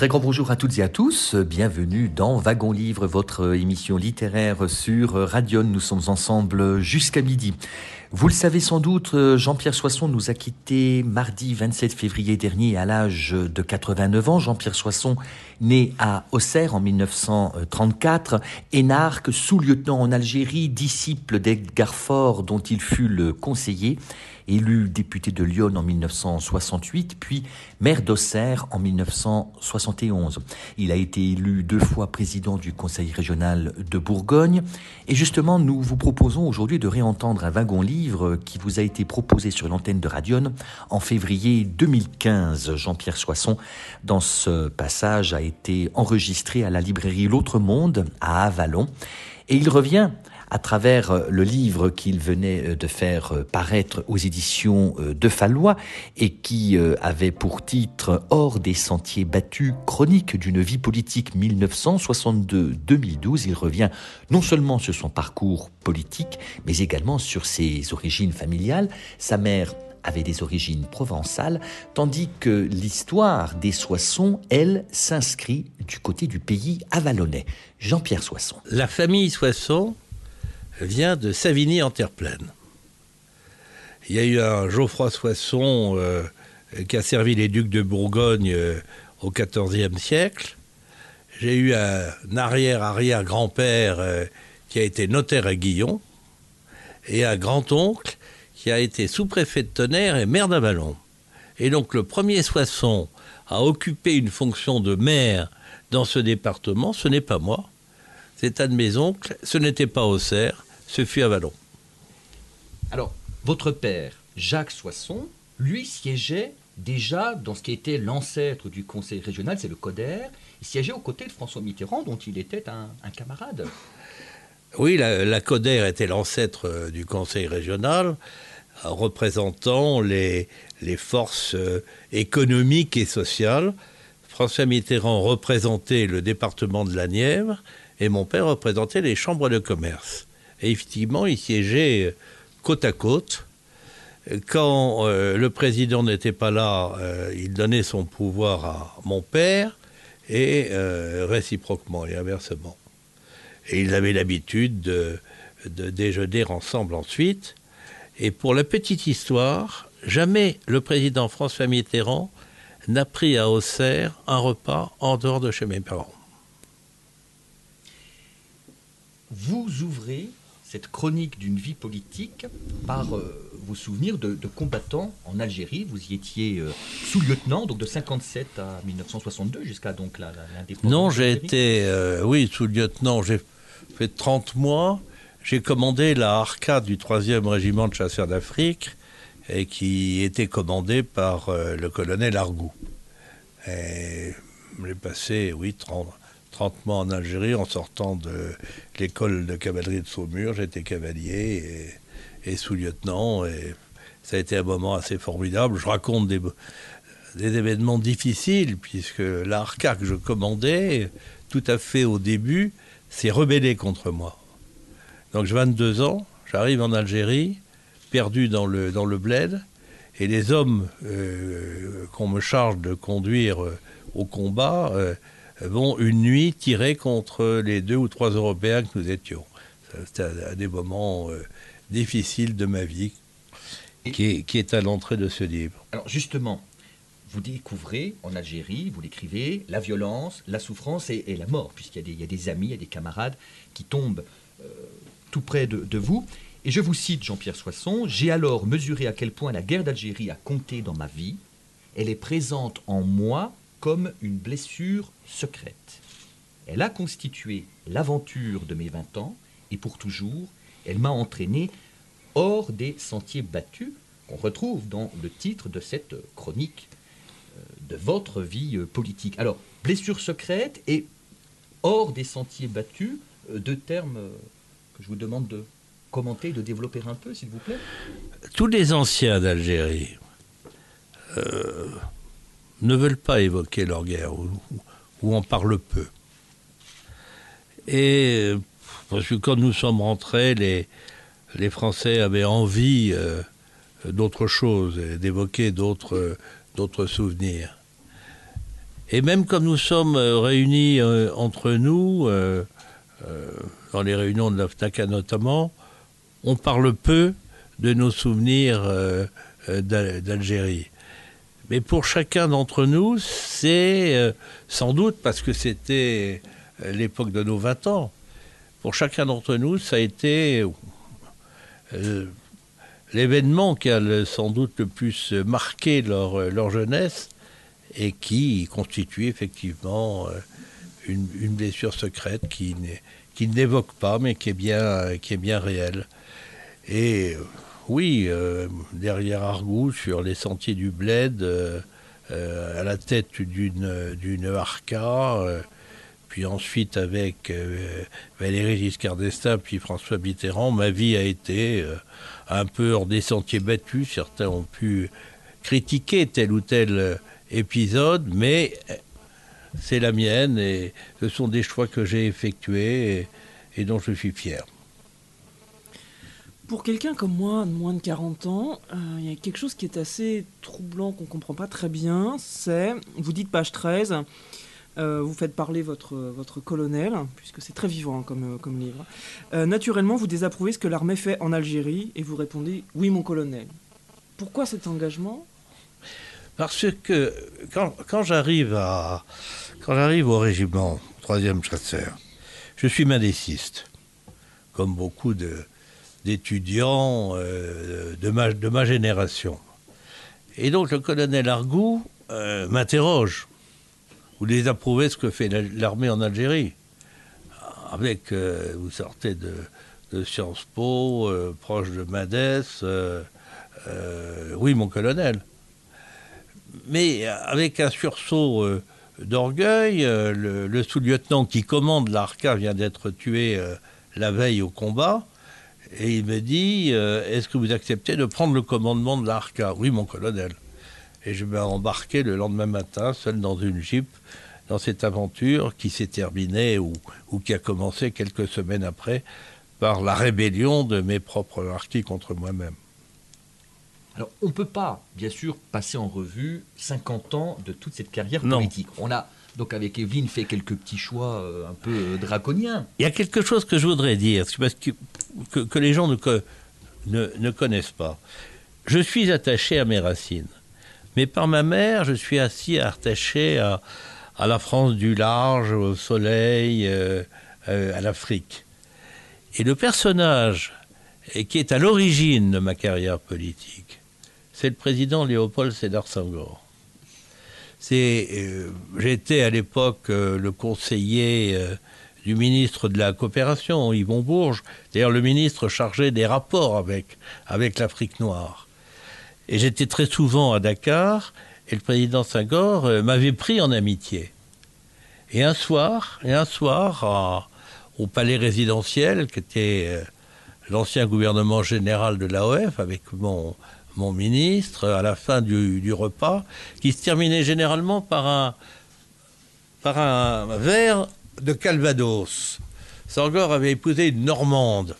Très grand bonjour à toutes et à tous. Bienvenue dans Wagon Livre, votre émission littéraire sur Radion. Nous sommes ensemble jusqu'à midi. Vous le savez sans doute, Jean-Pierre Soisson nous a quittés mardi 27 février dernier à l'âge de 89 ans. Jean-Pierre Soisson, né à Auxerre en 1934, énarque, sous-lieutenant en Algérie, disciple d'Edgar Faure dont il fut le conseiller élu député de Lyon en 1968, puis maire d'Auxerre en 1971. Il a été élu deux fois président du Conseil régional de Bourgogne. Et justement, nous vous proposons aujourd'hui de réentendre un wagon-livre qui vous a été proposé sur l'antenne de Radion en février 2015. Jean-Pierre Soisson, dans ce passage, a été enregistré à la librairie L'Autre Monde à Avalon. Et il revient à travers euh, le livre qu'il venait euh, de faire euh, paraître aux éditions de Fallois et qui avait pour titre Hors des sentiers battus, chronique d'une vie politique 1962-2012. Il revient non seulement sur son parcours politique, mais également sur ses origines familiales. Sa mère avait des origines provençales, tandis que l'histoire des Soissons, elle, s'inscrit du côté du pays avalonnais. Jean-Pierre Soisson. La famille Soisson vient de Savigny en terre pleine. Il y a eu un Geoffroy Soisson euh, qui a servi les ducs de Bourgogne euh, au XIVe siècle. J'ai eu un arrière-arrière-grand-père euh, qui a été notaire à Guillon et un grand-oncle qui a été sous-préfet de Tonnerre et maire d'Avalon. Et donc le premier Soisson a occupé une fonction de maire dans ce département, ce n'est pas moi, c'est un de mes oncles, ce n'était pas Auxerre, ce fut Avalon. Alors, votre père, Jacques Soisson, lui siégeait déjà dans ce qui était l'ancêtre du conseil régional, c'est le CODER. Il siégeait aux côtés de François Mitterrand, dont il était un, camarade. Oui, la, la CODER était l'ancêtre euh, du conseil régional, représentant les, les forces euh, économiques et sociales. François Mitterrand représentait le département de la Nièvre et mon père représentait les chambres de commerce. Et effectivement, ils siégeaient côte à côte. Quand euh, le président n'était pas là, euh, il donnait son pouvoir à mon père et euh, réciproquement et inversement. Et ils avaient l'habitude de, de, déjeuner ensemble ensuite. Et pour la petite histoire, jamais le président François Mitterrand n'a pris à Auxerre un repas en dehors de chez mes parents. Vous ouvrez cette chronique d'une vie politique par euh, vos souvenirs de, combattants en Algérie. Vous y étiez euh, sous-lieutenant, donc de 57 à 1962 jusqu'à donc l'indépendance. Non, j'ai été, euh, oui, sous-lieutenant. J'ai fait 30 mois. J'ai commandé la Arca du 3e régiment de chasseurs d'Afrique et qui était commandé par le colonel Argou. J'ai passé, oui, 30, 30 mois en Algérie en sortant de l'école de cavalerie de Saumur. J'étais cavalier et, sous-lieutenant et ça a été un moment assez formidable. Je raconte des, événements difficiles puisque l'Arca que je commandais, tout à fait au début, s'est rebellé contre moi. Donc j'ai 22 ans, j'arrive en Algérie, perdu dans le, dans le bled, et les hommes euh, qu'on me charge de conduire euh, au combat euh, vont une nuit tirer contre les deux ou trois Européens que nous étions. C'était un des moments euh, difficiles de ma vie qui est, à l'entrée de ce livre. Alors justement, vous découvrez en Algérie, vous l'écrivez, la violence, la souffrance et, la mort, puisqu'il y, y, a des amis, il y a des camarades qui tombent euh, tout près de, de, vous. Et je vous cite Jean-Pierre Soisson, J'ai alors mesuré à quel point la guerre d'Algérie a compté dans ma vie. Elle est présente en moi comme une blessure secrète. Elle a constitué l'aventure de mes 20 ans et pour toujours, elle m'a entraîné hors des sentiers battus, qu'on retrouve dans le titre de cette chronique euh, de votre vie euh, politique. Alors, blessure secrète et hors des sentiers battus, euh, deux termes que je vous demande de commenter, de développer un peu, s'il vous plaît. Tous les anciens d'Algérie ne veulent pas évoquer leur guerre ou, ou en parlent peu. Et parce que quand nous sommes rentrés, les, Français avaient envie euh, d'autre chose, d'évoquer d'autres d'autres souvenirs. Et même comme nous sommes euh, réunis euh, entre nous, dans les réunions de l'AFTACA notamment, on parle peu de nos souvenirs d'Al- d'Algérie. Mais pour chacun d'entre nous, c'est euh, sans doute parce que c'était euh, l'époque de nos 20 ans. Pour chacun d'entre nous, ça a été euh, l'événement qui a sans doute le plus marqué leur, jeunesse et qui constitue effectivement une, blessure secrète qui n'évoque pas mais qui est bien, qui est bien réelle. Et oui, euh, derrière Argou, sur les sentiers du Bled, euh, euh, à la tête d'une d'une Arca, puis ensuite avec Valéry Giscard d'Estaing, puis François Mitterrand, ma vie a été un peu hors des sentiers battus. Certains ont pu critiquer tel ou tel épisode, mais c'est la mienne et ce sont des choix que j'ai effectués et dont je suis fier. Pour quelqu'un comme moi, de moins de 40 ans, euh, il y a quelque chose qui est assez troublant, qu'on ne comprend pas très bien. C'est, vous dites page 13, euh, vous faites parler votre, colonel, puisque c'est très vivant hein, comme, euh, comme livre. Naturellement, vous désapprouvez ce que l'armée fait en Algérie et vous répondez Oui, mon colonel. Pourquoi cet engagement? Parce que quand j'arrive au régiment, troisième chasseur, je suis mendiciste, comme beaucoup de d'étudiants euh, de, ma, génération. Et donc le colonel Argou euh, m'interroge. Vous désapprouvez ce que fait la- l'armée en Algérie Avec, euh, vous sortez de, Sciences Po, proche de Madès. oui, mon colonel mais avec un sursaut d'orgueil, le, le sous-lieutenant qui commande l'ARCA vient d'être tué la veille au combat, et il me dit euh, Est-ce que vous acceptez de prendre le commandement de l'ARCA? Oui, mon colonel. Et je vais embarquer le lendemain matin, seul dans une jeep, dans cette aventure qui s'est terminée ou, ou qui a commencé quelques semaines après par la rébellion de mes propres harkis contre moi-même. Alors, on ne peut pas, bien sûr, passer en revue 50 ans de toute cette carrière Non. politique. On a, donc avec Evelyne, fait quelques petits choix euh, un peu euh, draconiens. Il y a quelque chose que je voudrais dire, parce que, que, que les gens ne, ne, connaissent pas. Je suis attaché à mes racines. Mais par ma mère, je suis assis attaché à, à la France du large, au soleil, euh, à l'Afrique. Et le personnage qui est à l'origine de ma carrière politique, c'est le président Léopold Sédar Senghor. C'est, euh, j'étais à l'époque euh, le conseiller euh, du ministre de la coopération, Yvon Bourges, d'ailleurs le ministre chargé des rapports avec, avec l'Afrique noire. Et j'étais très souvent à Dakar, et le président Senghor m'avait pris en amitié. Et un soir, et un soir, au palais résidentiel, qui était l'ancien gouvernement général de l'AOF, avec mon, mon ministre, à la fin du, repas, qui se terminait généralement par un, verre de Calvados. Senghor avait épousé une Normande.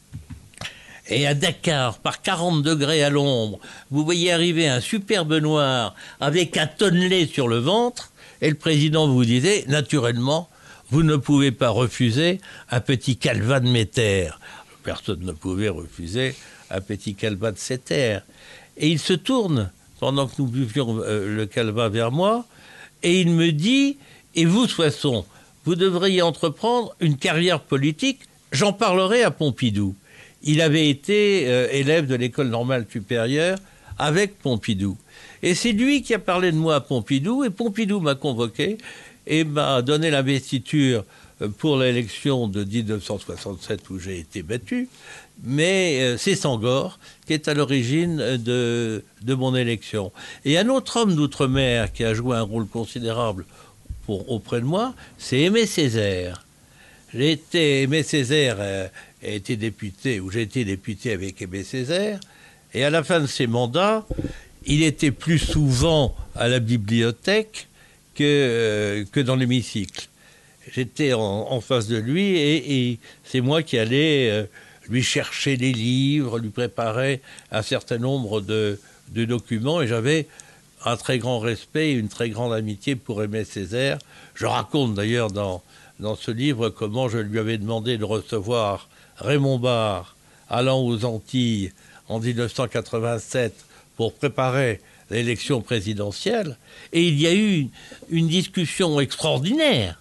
Et à Dakar, par 40 degrés à l'ombre, vous voyez arriver un superbe noir avec un tonnelet sur le ventre, et le président vous disait, naturellement, vous ne pouvez pas refuser un petit calva de Méter. Personne ne pouvait refuser un petit calva de Séter. Et il se tourne, pendant que nous buvions euh, le calva vers moi, et il me dit, et vous, Soisson, vous devriez entreprendre une carrière politique, j'en parlerai à Pompidou. Il avait été euh, élève de l'école normale supérieure avec Pompidou. Et c'est lui qui a parlé de moi à Pompidou, et Pompidou m'a convoqué et m'a donné l'investiture pour l'élection de 1967 où j'ai été battu, mais euh, c'est Sangor qui est à l'origine de, de mon élection. Et un autre homme d'outre-mer qui a joué un rôle considérable auprès de moi, c'est Aimé Césaire. J'ai été, Aimé Césaire euh, a été député, ou j'ai été député avec Aimé Césaire, et à la fin de ses mandats, il était plus souvent à la bibliothèque que, euh, que dans l'hémicycle. J'étais en, face de lui et, c'est moi qui allais euh, lui chercher des livres, lui préparer un certain nombre de, de documents et j'avais un très grand respect et une très grande amitié pour Aimé Césaire. Je raconte d'ailleurs dans, dans ce livre comment je lui avais demandé de recevoir Raymond Barre allant aux Antilles en 1987 pour préparer l'élection présidentielle. Et il y a eu une discussion extraordinaire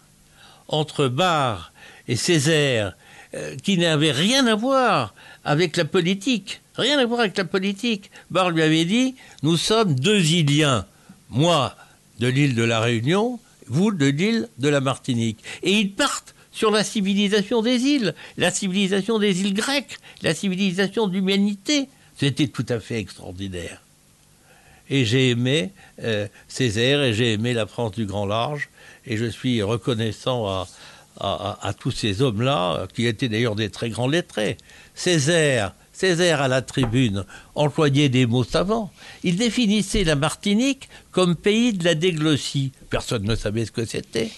entre Barre et Césaire euh, qui n'avait rien à voir avec la politique. Rien à voir avec la politique. Barre lui avait dit Nous sommes deux Iliens. Moi, de l'île de la Réunion, vous, de l'île de la Martinique. Et ils partent sur la civilisation des îles, la civilisation des îles grecques, la civilisation de l'humanité. C'était tout à fait extraordinaire et j'ai aimé euh, Césaire et j'ai aimé la France du grand large et je suis reconnaissant à, tous ces hommes-là, qui étaient d'ailleurs des très grands lettrés. Césaire, Césaire à la tribune employait des mots savants. Il définissait la Martinique comme pays de la déglossie. Personne ne savait ce que c'était.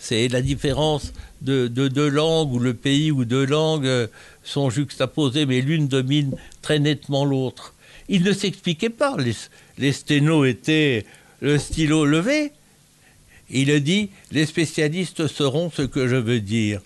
C'est la différence de deux langues, ou le pays où deux langues sont juxtaposées, mais l'une domine très nettement l'autre. Il ne s'expliquait pas. Les, les sténos étaient le stylo levé. Il a dit Les spécialistes sauront ce que je veux dire.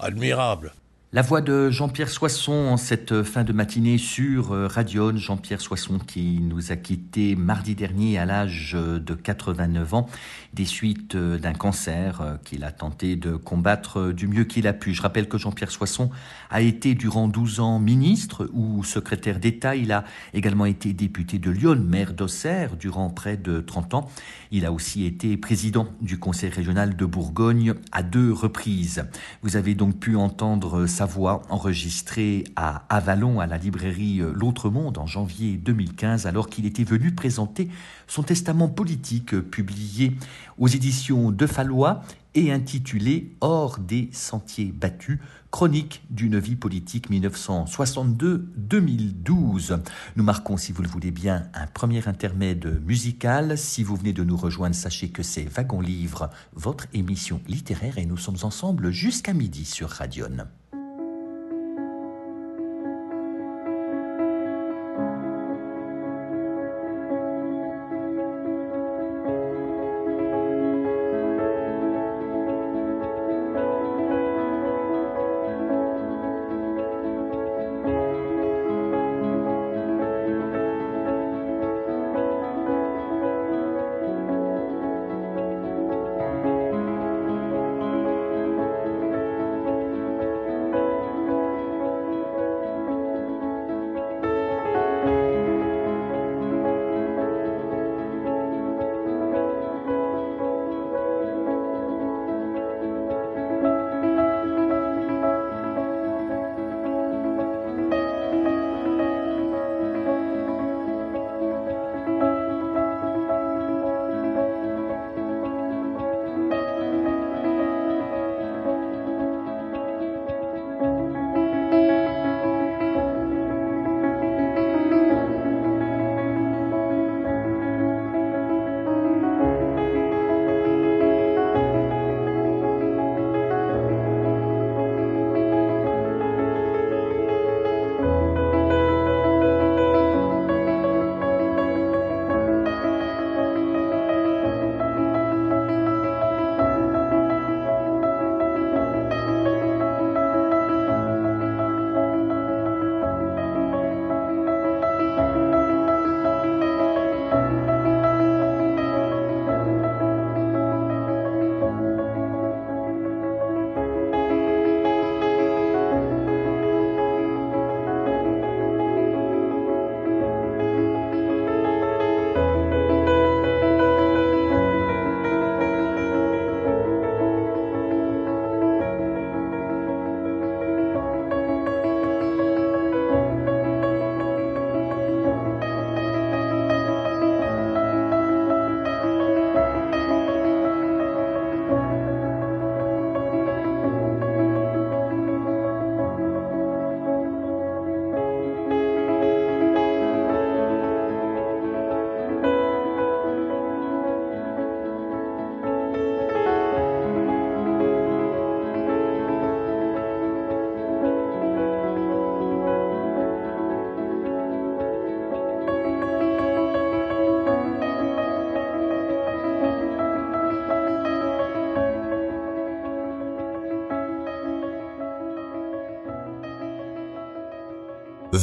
admirable. La voix de Jean-Pierre Soisson en cette fin de matinée sur euh, Radion. Jean-Pierre Soisson qui nous a quittés mardi dernier à l'âge de 89 ans des suites euh, d'un cancer euh, qu'il a tenté de combattre du mieux qu'il a pu. Je rappelle que Jean-Pierre Soisson a été durant 12 ans ministre ou secrétaire d'État. Il a également été député de Lyon, maire d'Auxerre durant près de 30 ans. Il a aussi été président du Conseil régional de Bourgogne à deux reprises. Vous avez donc pu entendre sa voix enregistrée à Avalon à la librairie euh, L'Autre Monde en janvier 2015 alors qu'il était venu présenter son testament politique euh, publié aux éditions de Fallois et intitulé Hors des sentiers battus, chronique d'une vie politique 1962-2012. Nous marquons, si vous le voulez bien, un premier intermède musical. Si vous venez de nous rejoindre, sachez que c'est Wagon Livre, votre émission littéraire, et nous sommes ensemble jusqu'à midi sur Radion.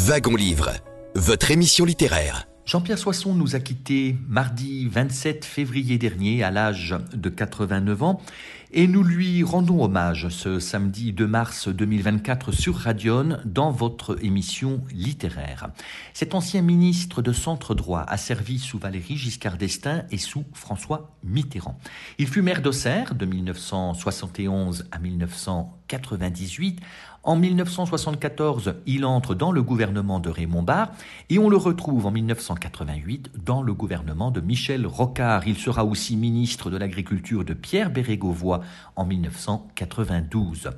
Wagon Livre, votre émission littéraire. Jean-Pierre Soisson nous a quittés mardi 27 février dernier à l'âge de 89 ans et nous lui rendons hommage ce samedi 2 mars 2024 sur Radion dans votre émission littéraire. Cet ancien ministre de centre droit a servi sous Valérie Giscard d'Estaing et sous François Mitterrand. Il fut maire d'Auxerre de 1971 à 1998 en 1974, il entre dans le gouvernement de Raymond Barre et on le retrouve en 1988 dans le gouvernement de Michel Rocard. Il sera aussi ministre de l'Agriculture de Pierre Bérégovoy en 1992.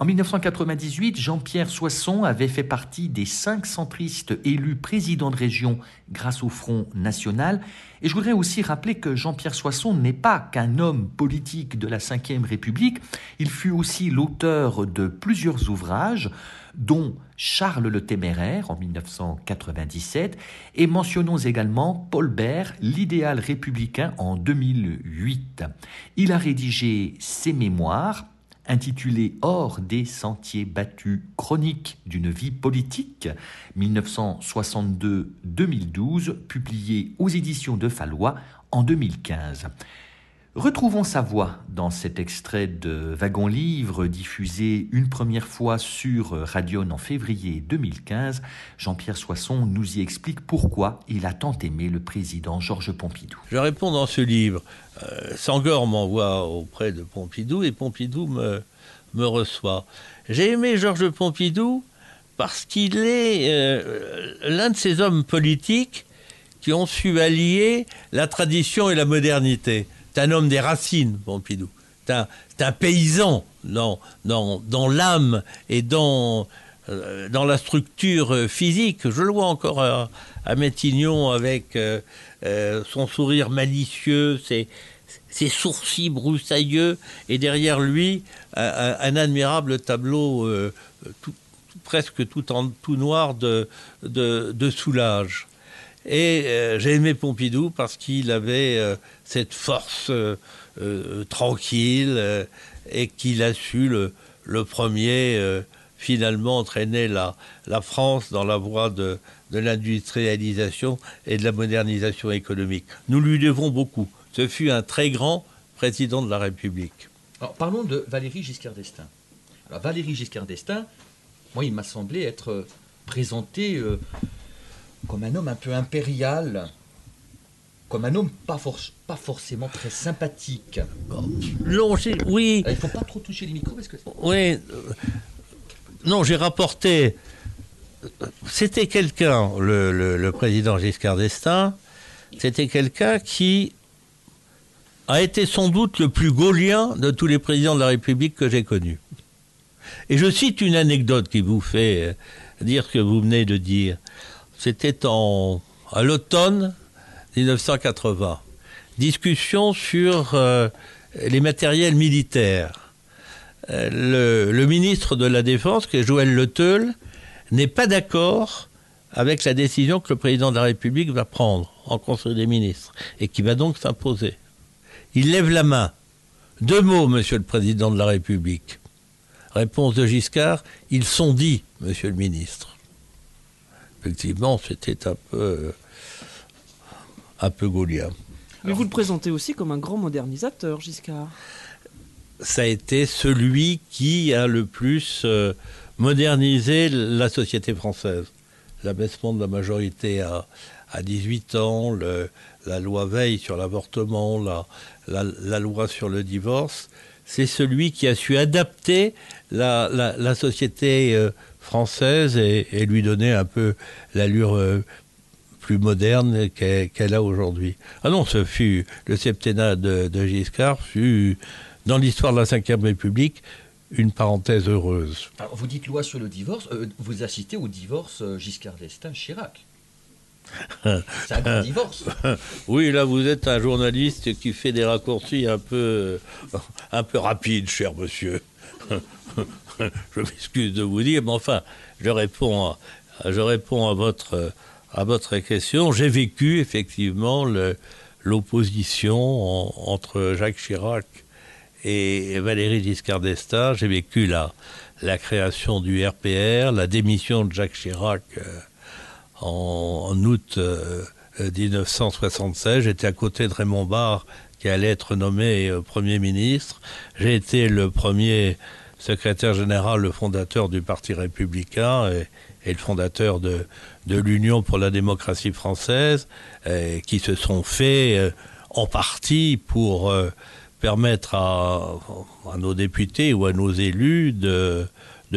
En 1998, Jean-Pierre Soisson avait fait partie des cinq centristes élus président de région grâce au Front National. Et je voudrais aussi rappeler que Jean-Pierre Soisson n'est pas qu'un homme politique de la Ve République. Il fut aussi l'auteur de plusieurs ouvrages, dont Charles le Téméraire en 1997, et mentionnons également Paul Bert, l'idéal républicain en 2008. Il a rédigé ses mémoires, intitulé Hors des sentiers battus, chronique d'une vie politique, 1962-2012, publié aux éditions de Fallois en 2015. Retrouvons sa voix dans cet extrait de Wagon Livre diffusé une première fois sur Radion en février 2015. Jean-Pierre Soisson nous y explique pourquoi il a tant aimé le président Georges Pompidou. Je réponds dans ce livre. Euh, Sangor m'envoie auprès de Pompidou et Pompidou me, reçoit. J'ai aimé Georges Pompidou parce qu'il est euh, l'un de ces hommes politiques qui ont su allier la tradition et la modernité un homme des racines, Pompidou. C'est un, un, paysan dans, dans, l'âme et dans, euh, la structure physique. Je le vois encore à, à Métignon avec euh, euh, son sourire malicieux, ses, sourcils broussailleux, et derrière lui, un, admirable tableau euh, presque tout, en, tout noir de, de soulage. Et euh, j'ai aimé Pompidou parce qu'il avait euh, cette force euh, euh tranquille et qu'il a su le, premier finalement entraîner la, France dans la voie de, de l'industrialisation et de la modernisation économique. Nous lui devons beaucoup. Ce fut un très grand président de la République. Alors, parlons de Valérie Giscard d'Estaing. Alors Valérie Giscard d'Estaing, moi il m'a semblé être présenté comme un homme un peu impérial, comme un homme pas, for pas forcément très sympathique. Non, oui. Il ne faut pas trop toucher les micros parce que. Oui. Non, j'ai rapporté. C'était quelqu'un, le, le, le, président Giscard d'Estaing, c'était quelqu'un qui a été sans doute le plus gaulien de tous les présidents de la République que j'ai connus. Et je cite une anecdote qui vous fait dire ce que vous venez de dire. C'était en à l'automne 1980. Discussion sur euh, les matériels militaires. Euh, le, ministre de la Défense, qui est Joël Le Teul, n'est pas d'accord avec la décision que le président de la République va prendre en Conseil des ministres et qui va donc s'imposer. Il lève la main. Deux mots, monsieur le président de la République. Réponse de Giscard, ils sont dits, monsieur le ministre effectivement, c'était un peu, un peu gaulien. Mais vous le présentez aussi comme un grand modernisateur, Giscard. Ça a été celui qui a le plus euh, modernisé la société française. L'abaissement de la majorité à, à 18 ans, le, la loi Veil sur l'avortement, la, la, la loi sur le divorce, c'est celui qui a su adapter la, la, la société euh, française et, et lui donner un peu l'allure euh, plus moderne qu'elle qu a aujourd'hui. Ah non, ce fut le septennat de, de Giscard fut dans l'histoire de la Ve République une parenthèse heureuse. Alors, vous dites loi sur le divorce, euh, vous assistez au divorce euh, Giscard d'Estaing Chirac. C'est un grand divorce. Oui, là vous êtes un journaliste qui fait des raccourcis un peu un peu rapides, cher monsieur. je m'excuse de vous dire, mais enfin, je réponds à, je réponds à votre, à votre question. J'ai vécu effectivement l'opposition en, entre Jacques Chirac et Valérie Giscard d'Estaing. J'ai vécu la, la création du RPR, la démission de Jacques Chirac en, août 1976. J'étais à côté de Raymond Barre qui allait être nommé Premier ministre. J'ai été le premier secrétaire général, le fondateur du Parti républicain et, le fondateur de, l'Union pour la démocratie française, qui se sont faits en partie pour permettre à, nos députés ou à nos élus de,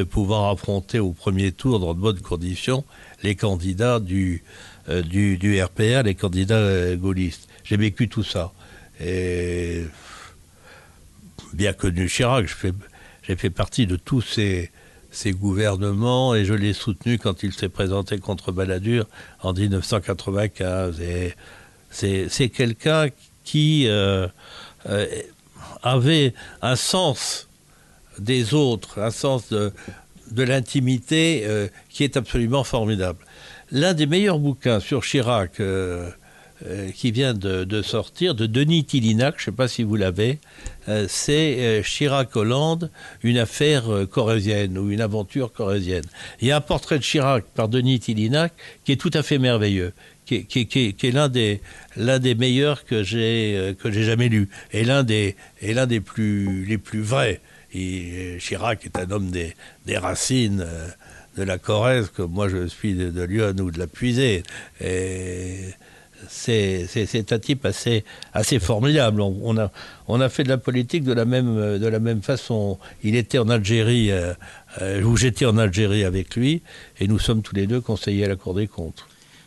pouvoir affronter au premier tour dans de bonnes conditions les candidats du, euh, du, RPR, les candidats euh, gaullistes. J'ai vécu tout ça. Et bien connu Chirac, j'ai fait partie de tous ces, gouvernements et je l'ai soutenu quand il s'est présenté contre Balladur en 1995. Et c'est quelqu'un qui... Euh, euh, avait un sens des autres, un sens de, l'intimité euh, qui est absolument formidable. L'un des meilleurs bouquins sur Chirac euh, qui vient de, sortir, de Denis Tillinac, je ne sais pas si vous l'avez, euh, c'est euh, Chirac-Hollande, une affaire corésienne ou une aventure corésienne. Il y a un portrait de Chirac par Denis Tillinac qui est tout à fait merveilleux, qui, est l'un des, meilleurs que j'ai, jamais lu, et l'un des, des plus, les plus vrais. Et Chirac est un homme des, des racines de la Corrèze, comme moi je suis de, de Lyon ou de la Puisée. Et c'est un type assez, assez formidable. On, on, a, on a fait de la politique de la même, de la même façon. Il était en Algérie, euh, euh, où j'étais en Algérie avec lui, et nous sommes tous les deux conseillers à la Cour des comptes.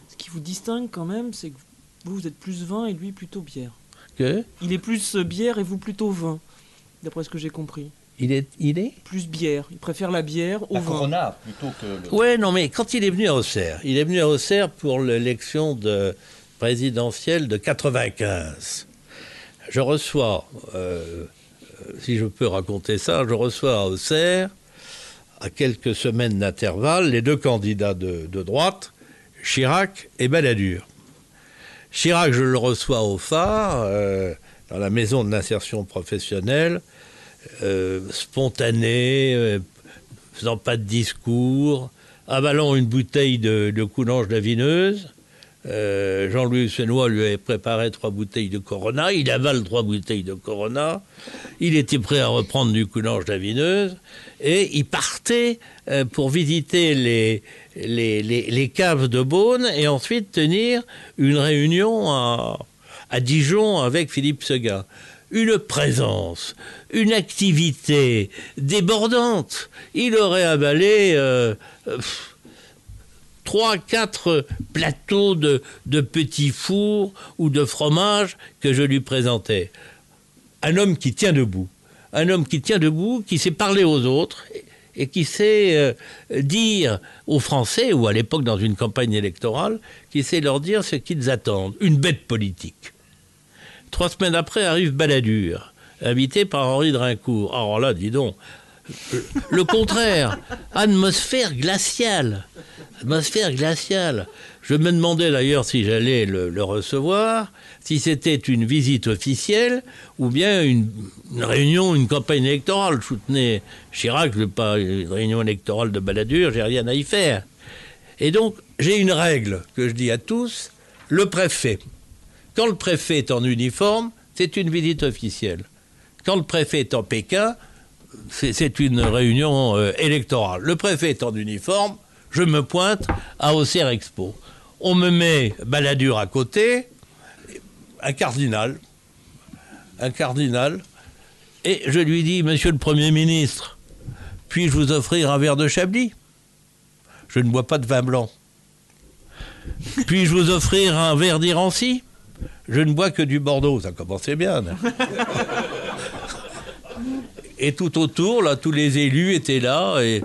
Ce qui vous distingue quand même, c'est que vous, vous êtes plus vin et lui plutôt bière. Que? Il est plus bière et vous plutôt vin, d'après ce que j'ai compris. Il est, il est? Plus bière. Il préfère la bière au La vin. Corona plutôt que le... Ouais, non, mais quand il est venu à Auxerre, il est venu à Auxerre pour l'élection de présidentielle de 95. Je reçois, euh, si je peux raconter ça, je reçois à Auxerre, à quelques semaines d'intervalle, les deux candidats de, droite, Chirac et Balladur. Chirac, je le reçois au phare, euh, dans la maison de l'insertion professionnelle, euh, spontané, euh, faisant pas de discours, avalant une bouteille de, de coulange. Euh, Jean-Louis Senois lui avait préparé trois bouteilles de Corona. Il avale trois bouteilles de Corona. Il était prêt à reprendre du coulange lavineuse. Et il partait euh, pour visiter les, les, les, les caves de Beaune et ensuite tenir une réunion à, à Dijon avec Philippe Seguin une présence, une activité débordante. Il aurait avalé euh, trois, quatre plateaux de, de, petits fours ou de fromage que je lui présentais. Un homme qui tient debout, un homme qui tient debout, qui sait parler aux autres et qui sait euh, dire aux Français, ou à l'époque dans une campagne électorale, qui sait leur dire ce qu'ils attendent, une bête politique. Trois semaines après arrive Balladur, invité par Henri Drincourt. Alors là, dis donc, le contraire, atmosphère glaciale. Atmosphère glaciale. Je me demandais d'ailleurs si j'allais le, recevoir, si c'était une visite officielle ou bien une, réunion, une campagne électorale. Je soutenais Chirac, je pas une réunion électorale de Balladur, j'ai rien à y faire. Et donc, j'ai une règle que je dis à tous, le préfet quand le préfet est en uniforme, c'est une visite officielle. Quand le préfet est en Pékin, c'est une réunion euh, électorale. Le préfet est en uniforme, je me pointe à Auxerre Expo. On me met Balladur à côté, un cardinal, un cardinal, et je lui dis, Monsieur le Premier ministre, puis-je vous offrir un verre de Chablis? Je ne bois pas de vin blanc. Puis-je vous offrir un verre d'Irancy? Je ne bois que du Bordeaux, ça commençait bien. et tout autour, là, tous les élus étaient là, et,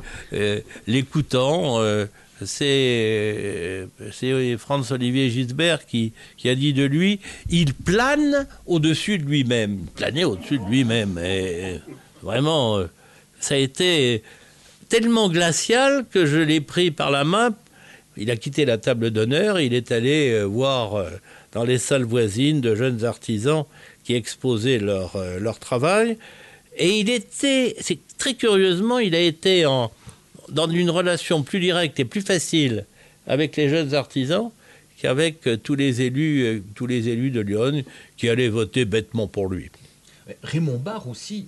l'écoutant. Euh, c'est Franz-Olivier Gisbert qui, qui, a dit de lui il plane au-dessus de lui-même. Planer au-dessus de lui-même. Et vraiment, euh, ça a été tellement glacial que je l'ai pris par la main. Il a quitté la table d'honneur, il est allé euh, voir dans les salles voisines de jeunes artisans qui exposaient leur, euh, leur travail. Et il était, c'est très curieusement, il a été en, dans une relation plus directe et plus facile avec les jeunes artisans qu'avec euh, tous les élus, euh, tous les élus de Lyon qui allaient voter bêtement pour lui. Raymond Barre aussi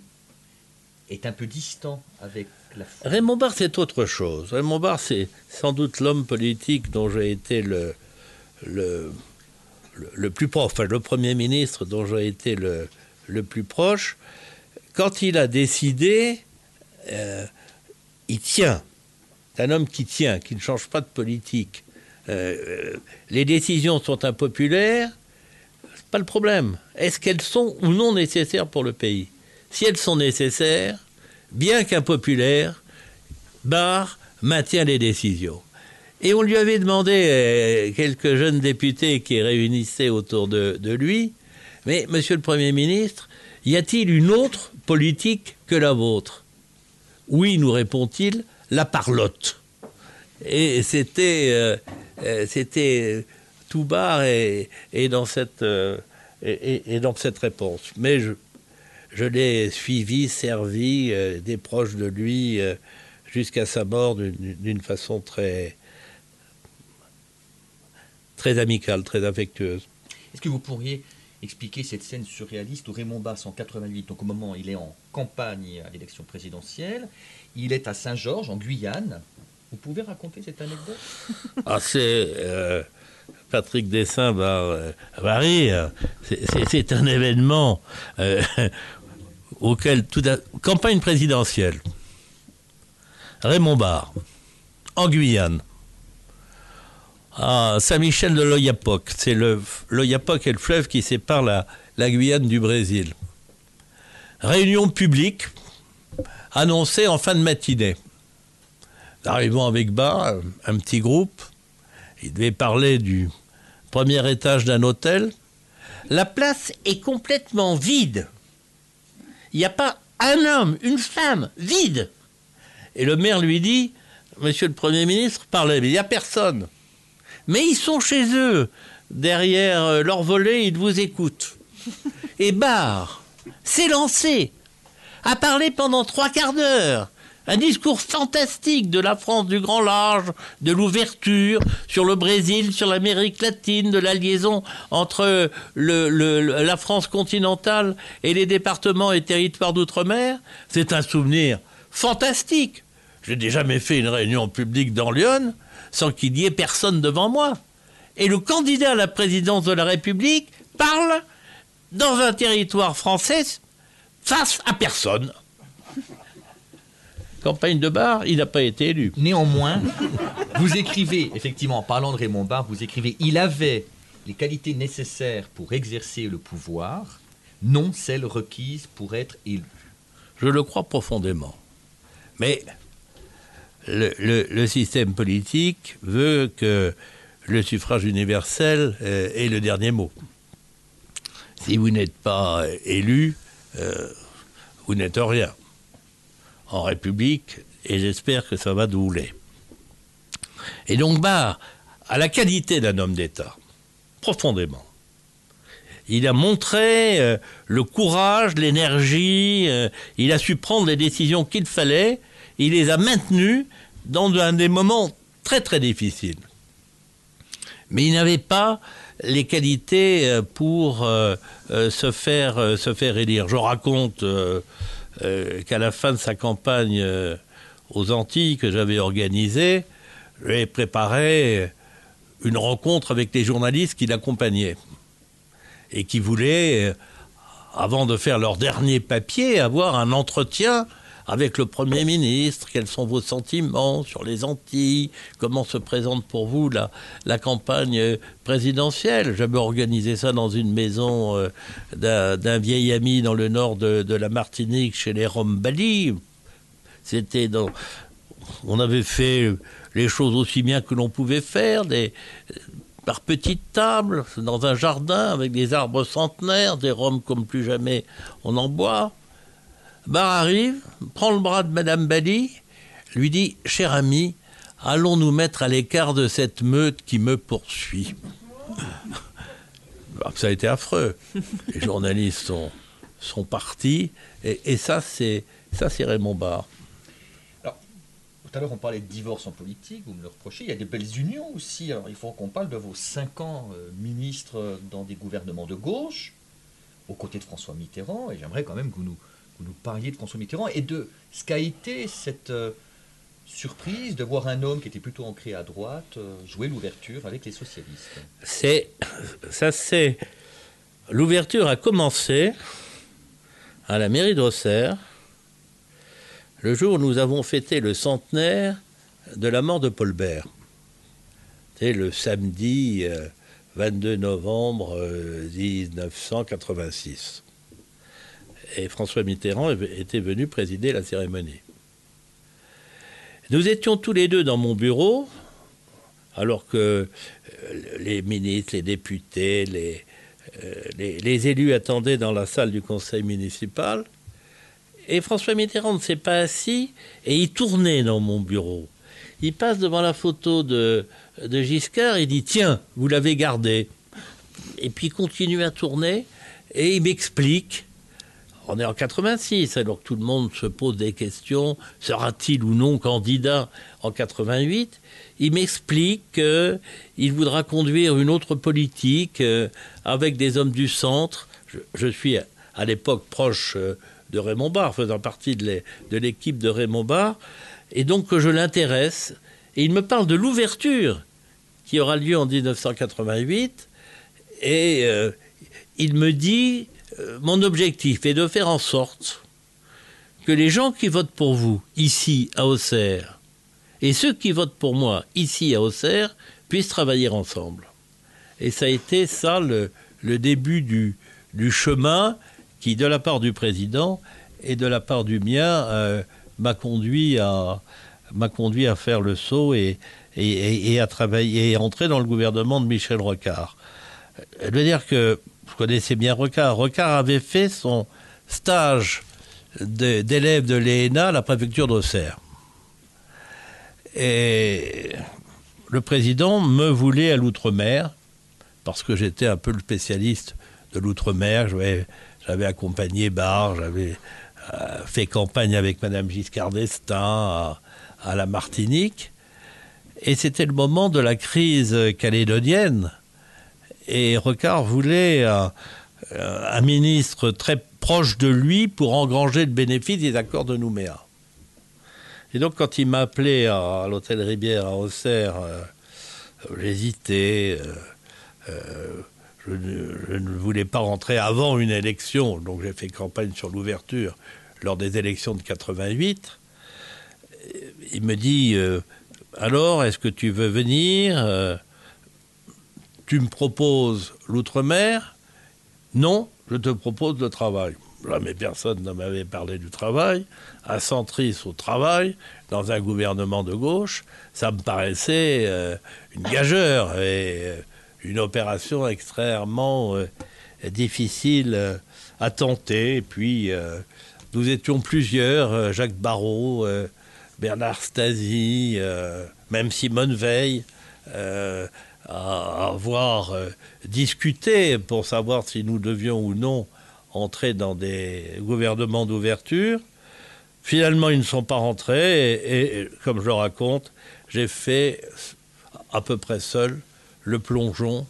est un peu distant avec la. Raymond Barre, c'est autre chose. Raymond Barre, c'est sans doute l'homme politique dont j'ai été le, le, le, le plus proche, enfin le Premier ministre dont j'ai été le, le plus proche. Quand il a décidé, euh, il tient. C'est un homme qui tient, qui ne change pas de politique. Euh, les décisions sont impopulaires, c'est pas le problème. Est-ce qu'elles sont ou non nécessaires pour le pays? Si elles sont nécessaires, bien qu'impopulaires, Barre maintient les décisions. Et on lui avait demandé, euh, quelques jeunes députés qui réunissaient autour de lui, mais monsieur le Premier ministre, y a-t-il une autre politique que la vôtre Oui, nous répond-il, la parlotte. Et c'était euh, euh, c'était tout bas et, dans cette euh, et, dans cette réponse. Mais je, je l'ai suivi, servi des proches de lui jusqu'à sa mort d'une façon très très amicale, très affectueuse. Est-ce que vous pourriez expliquer cette scène surréaliste où Raymond Barre, en 88, donc au moment où il est en campagne à l'élection présidentielle, il est à Saint-Georges, en Guyane. Vous pouvez raconter cette anecdote? Ah, c'est. euh, Patrick Dessin va, euh, va rire. C'est- un événement euh, auquel tout à... Campagne présidentielle. Raymond Barre, en Guyane. À Saint-Michel de l'Oyapock. C'est le l'Oyapock est le fleuve qui sépare la, Guyane du Brésil. Réunion publique annoncée en fin de matinée. Arrivons avec Barre, un petit groupe. Il devait parler du premier étage d'un hôtel. La place est complètement vide. Il n'y a pas un homme, une femme, vide. Et le maire lui dit, Monsieur le Premier ministre, parlez, mais il n'y a personne. Mais ils sont chez eux, derrière euh, leur volet, ils vous écoutent. Et Barre s'est lancé, a parlé pendant trois quarts d'heure. Un discours fantastique de la France du grand large, de l'ouverture sur le Brésil, sur l'Amérique latine, de la liaison entre le- le- le- la France continentale et les départements et territoires d'outre-mer. C'est un souvenir fantastique. Je n'ai jamais fait une réunion publique dans Lyon sans qu'il y ait personne devant moi. Et le candidat à la présidence de la République parle dans un territoire français face à personne. Campagne de bar, il n'a pas été élu. Néanmoins, vous écrivez, effectivement, en parlant de Raymond Barre, vous écrivez Il avait les qualités nécessaires pour exercer le pouvoir, non celles requises pour être élu. Je le crois profondément. Mais le, système politique veut que le suffrage universel euh, ait le dernier mot. Si vous n'êtes pas euh, élu, euh, vous n'êtes rien en République, et j'espère que ça va douler. Et donc Barre a la qualité d'un homme d'État, profondément. Il a montré euh, le courage, l'énergie, il a su prendre les décisions qu'il fallait, il les a maintenues dans un des moments très très difficiles. Mais il n'avait pas les qualités euh, pour euh, euh, se, faire, élire. Je raconte qu'à la fin de sa campagne aux Antilles que j'avais organisée, j'ai préparé une rencontre avec les journalistes qui l'accompagnaient et qui voulaient, avant de faire leur dernier papier, avoir un entretien avec le Premier ministre. Quels sont vos sentiments sur les Antilles Comment se présente pour vous la, campagne présidentielle? J'avais organisé ça dans une maison euh, d'un vieil ami dans le nord de, la Martinique, chez les Rombali. C'était dans... On avait fait les choses aussi bien que l'on pouvait faire, par petites tables, dans un jardin, avec des arbres centenaires, des rhums comme plus jamais on en boit. Barre arrive, prend le bras de Madame Bali, lui dit Cher ami, allons nous mettre à l'écart de cette meute qui me poursuit? Bah, Ça a été affreux. Les journalistes sont, sont partis, et, et Ça, c'est Raymond Barre. Alors, tout à l'heure, on parlait de divorce en politique, vous me le reprochez. Il y a des belles unions aussi. Alors, il faut qu'on parle de vos cinq ans euh, ministres dans des gouvernements de gauche, aux côtés de François Mitterrand. Et j'aimerais quand même que vous nous, vous nous parliez de François Mitterrand et de ce qu'a été cette euh, surprise de voir un homme qui était plutôt ancré à droite euh, jouer l'ouverture avec les socialistes. C'est ça, c'est l'ouverture a commencé à la mairie d'Auxerre le jour où nous avons fêté le centenaire de la mort de Paul Bert. C'est le samedi 22 novembre 1986. Et François Mitterrand était venu présider la cérémonie. Nous étions tous les deux dans mon bureau, alors que euh, les ministres, les députés, les, euh, les, les, élus attendaient dans la salle du conseil municipal. Et François Mitterrand ne s'est pas assis et il tournait dans mon bureau. Il passe devant la photo de, de Giscard, il dit Tiens, vous l'avez gardé. Et puis il continue à tourner et il m'explique on est en 86, alors que tout le monde se pose des questions, sera-t-il ou non candidat en 88 Il m'explique qu'il voudra conduire une autre politique euh, avec des hommes du centre. Je, suis à l'époque proche euh, de Raymond Barre, faisant partie de l'équipe de Raymond Barre, et donc que je l'intéresse. Et il me parle de l'ouverture qui aura lieu en 1988, et euh, il me dit mon objectif est de faire en sorte que les gens qui votent pour vous ici à Auxerre et ceux qui votent pour moi ici à Auxerre puissent travailler ensemble. Et ça a été ça le, début du, chemin qui, de la part du président et de la part du mien, euh, m'a conduit à m'a conduit à faire le saut et, à travailler et entrer dans le gouvernement de Michel Rocard. Je veux dire que vous connaissez bien Rocard. Rocard avait fait son stage d'élève de, l'ENA à la préfecture d'Auxerre. Et le président me voulait à l'outre-mer, parce que j'étais un peu le spécialiste de l'outre-mer. J'avais accompagné Barre, j'avais euh, fait campagne avec Madame Giscard d'Estaing à la Martinique. Et c'était le moment de la crise calédonienne et Rocard voulait euh, un ministre très proche de lui pour engranger le bénéfice des accords de Nouméa. Et donc, quand il m'a appelé à, l'hôtel Ribière à Auxerre, euh, j'hésitais. Euh, euh, je, ne voulais pas rentrer avant une élection, donc j'ai fait campagne sur l'ouverture lors des élections de 88. Il me dit euh, Alors, est-ce que tu veux venir euh, tu me proposes l'outre-mer Non, je te propose le travail. Jamais personne ne m'avait parlé du travail. Un centriste au travail, dans un gouvernement de gauche, ça me paraissait euh, une gageure et euh, une opération extrêmement euh, difficile à tenter. Et puis, nous étions plusieurs, Jacques Barrault, Bernard Stasi, même Simone Veil. À avoir euh, discuté pour savoir si nous devions ou non entrer dans des gouvernements d'ouverture. Finalement, ils ne sont pas rentrés et, et comme je le raconte, j'ai fait à peu près seul le plongeon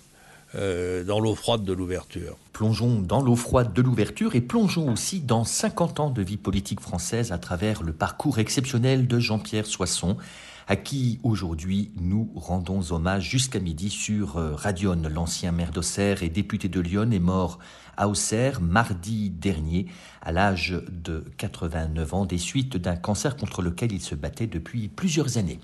euh, dans l'eau froide de l'ouverture. Plongeons dans l'eau froide de l'ouverture et plongeons aussi dans 50 ans de vie politique française à travers le parcours exceptionnel de Jean-Pierre Soisson, à qui aujourd'hui nous rendons hommage jusqu'à midi sur euh, Radion. L'ancien maire d'Auxerre et député de Lyon est mort à Auxerre mardi dernier à l'âge de 89 ans des suites d'un cancer contre lequel il se battait depuis plusieurs années.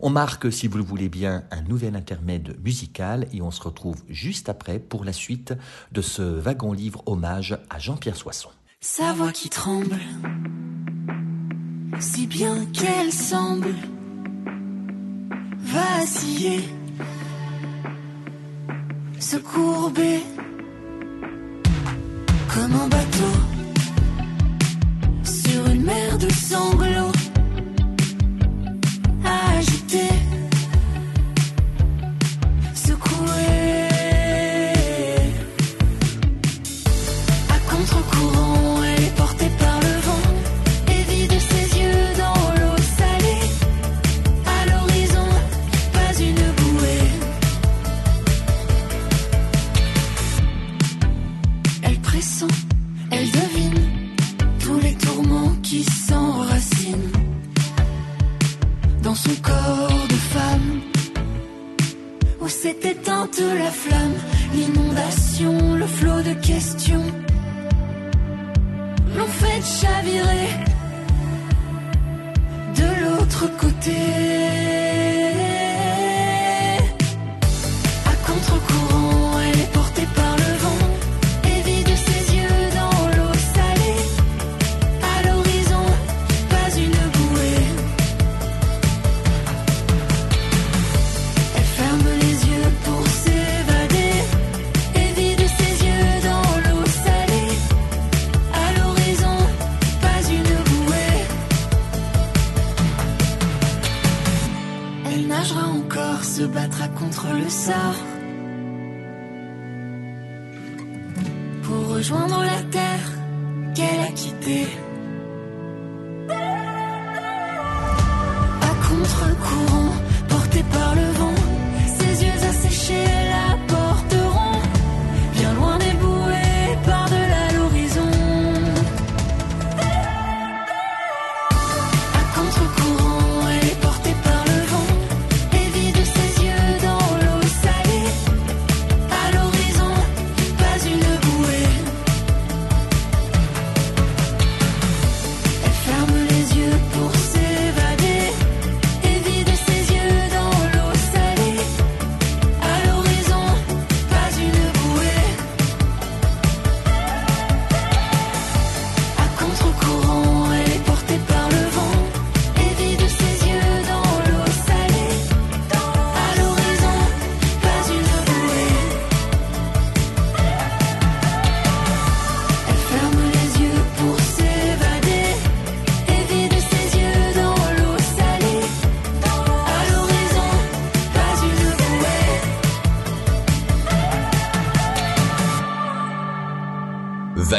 On marque, si vous le voulez bien, un nouvel intermède musical et on se retrouve juste après pour la suite de ce wagon livre hommage à Jean-Pierre Soisson. Sa voix qui tremble, si bien qu'elle semble vaciller, se courber comme un bateau sur une mer de sanglots. Agité, flammes, l'inondation, le flot de questions l'ont fait chavirer de l'autre côté.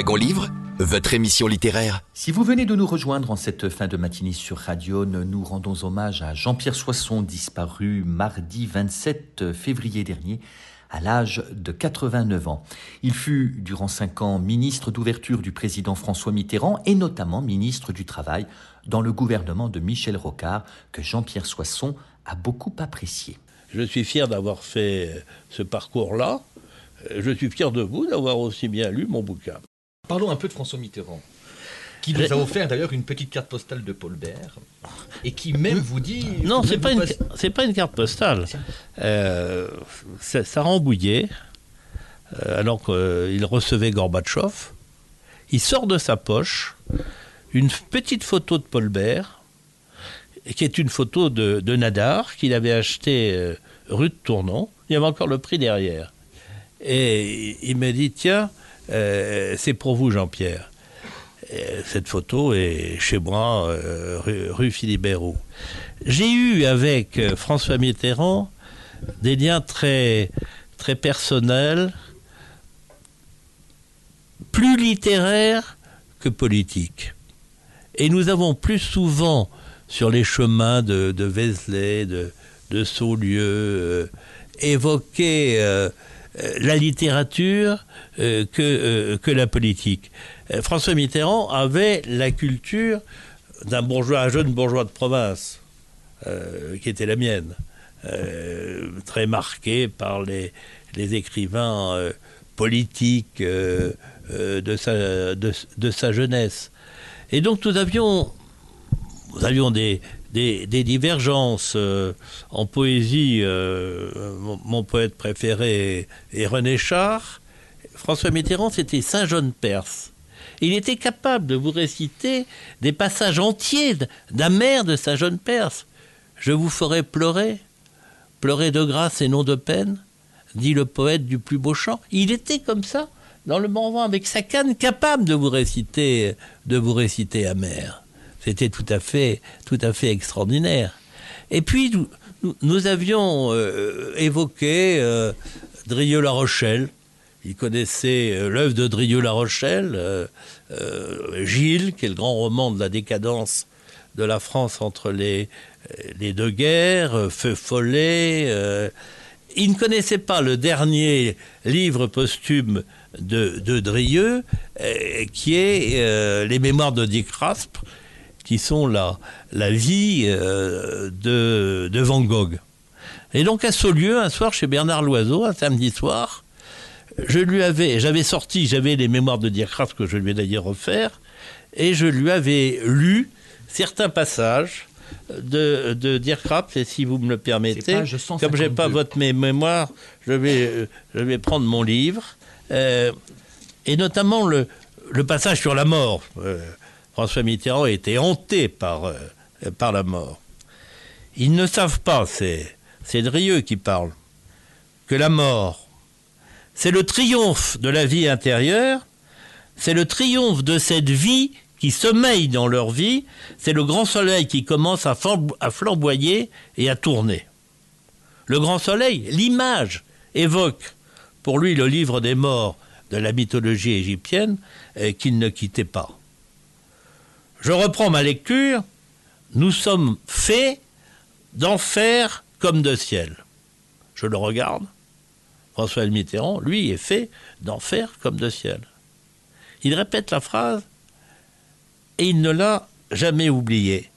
Wagon Livre, votre émission littéraire. Si vous venez de nous rejoindre en cette fin de matinée sur Radio, nous rendons hommage à Jean-Pierre Soisson, disparu mardi 27 février dernier à l'âge de 89 ans. Il fut durant cinq ans ministre d'ouverture du président François Mitterrand et notamment ministre du Travail dans le gouvernement de Michel Rocard que Jean-Pierre Soisson a beaucoup apprécié. Je suis fier d'avoir fait ce parcours-là. Je suis fier de vous d'avoir aussi bien lu mon bouquin. Parlons un peu de François Mitterrand, qui nous a offert d'ailleurs une petite carte postale de Paul Bert, et qui même vous dit... Non, c'est pas une, passe- c'est pas une carte postale. Euh, ça, ça rembouillait, euh, alors qu'il recevait Gorbatchev. Il sort de sa poche une petite photo de Paul Bert, qui est une photo de, de Nadar, qu'il avait acheté euh, rue de Tournon. Il y avait encore le prix derrière. Et il m'a dit, tiens, euh, c'est pour vous, Jean-Pierre. Et Cette photo est chez moi, euh, rue, rue Philibert. J'ai eu avec euh, François Mitterrand des liens très, très personnels, plus littéraires que politiques. Et nous avons plus souvent, sur les chemins de, de Vézelay, de, Saulieu, euh, évoqué euh, euh, la littérature euh, que, euh, que la politique. Euh, François Mitterrand avait la culture d'un bourgeois, un jeune bourgeois de province, euh, qui était la mienne, euh, très marqué par les, les écrivains euh, politiques euh, euh, de, sa, de sa jeunesse. Et donc nous avions, nous avions des, des, divergences euh, en poésie. euh, mon, poète préféré est, René Char. François Mitterrand, c'était Saint-Jean-de-Perse. Il était capable de vous réciter des passages entiers maire de Saint-Jean-de-Perse. Je vous ferai pleurer, pleurer de grâce et non de peine, dit le poète du plus beau chant. Il était comme ça, dans le Morvan, avec sa canne, capable de vous réciter, de vous réciter amer. C'était tout à fait, tout à fait extraordinaire. Et puis nous, nous- avions euh, évoqué euh, Drieux-La Rochelle. Il connaissait euh, l'œuvre de Drieux-La Rochelle, Gilles, qui est le grand roman de la décadence de la France entre les, deux guerres, Feu Follet. il ne connaissait pas le dernier livre posthume de, de Drieux, qui est Les Mémoires de Dick Rasp, qui sont la, la vie euh, de, de Van Gogh. Et donc à Saulieu, un soir chez Bernard Loiseau, un samedi soir, je lui avais, j'avais sorti, j'avais les mémoires de Dirkrat que je lui ai d'ailleurs offert, et je lui avais lu certains passages de, de Dirkrat, et si vous me le permettez, C'est page 152. comme j'ai pas votre mé- mémoire, je vais, je vais prendre mon livre, euh, et notamment le, le passage sur la mort. Euh, François Mitterrand était hanté par, euh, par la mort. Ils ne savent pas, c'est, Drieux qui parle, que la mort, c'est le triomphe de la vie intérieure, c'est le triomphe de cette vie qui sommeille dans leur vie, c'est le grand soleil qui commence à flamboyer et à tourner. Le grand soleil, l'image, évoque pour lui le livre des morts de la mythologie égyptienne euh, qu'il ne quittait pas. Je reprends ma lecture. Nous sommes faits d'enfer comme de ciel. Je le regarde. François Mitterrand, lui, est fait d'enfer comme de ciel. Il répète la phrase et il ne l'a jamais oubliée.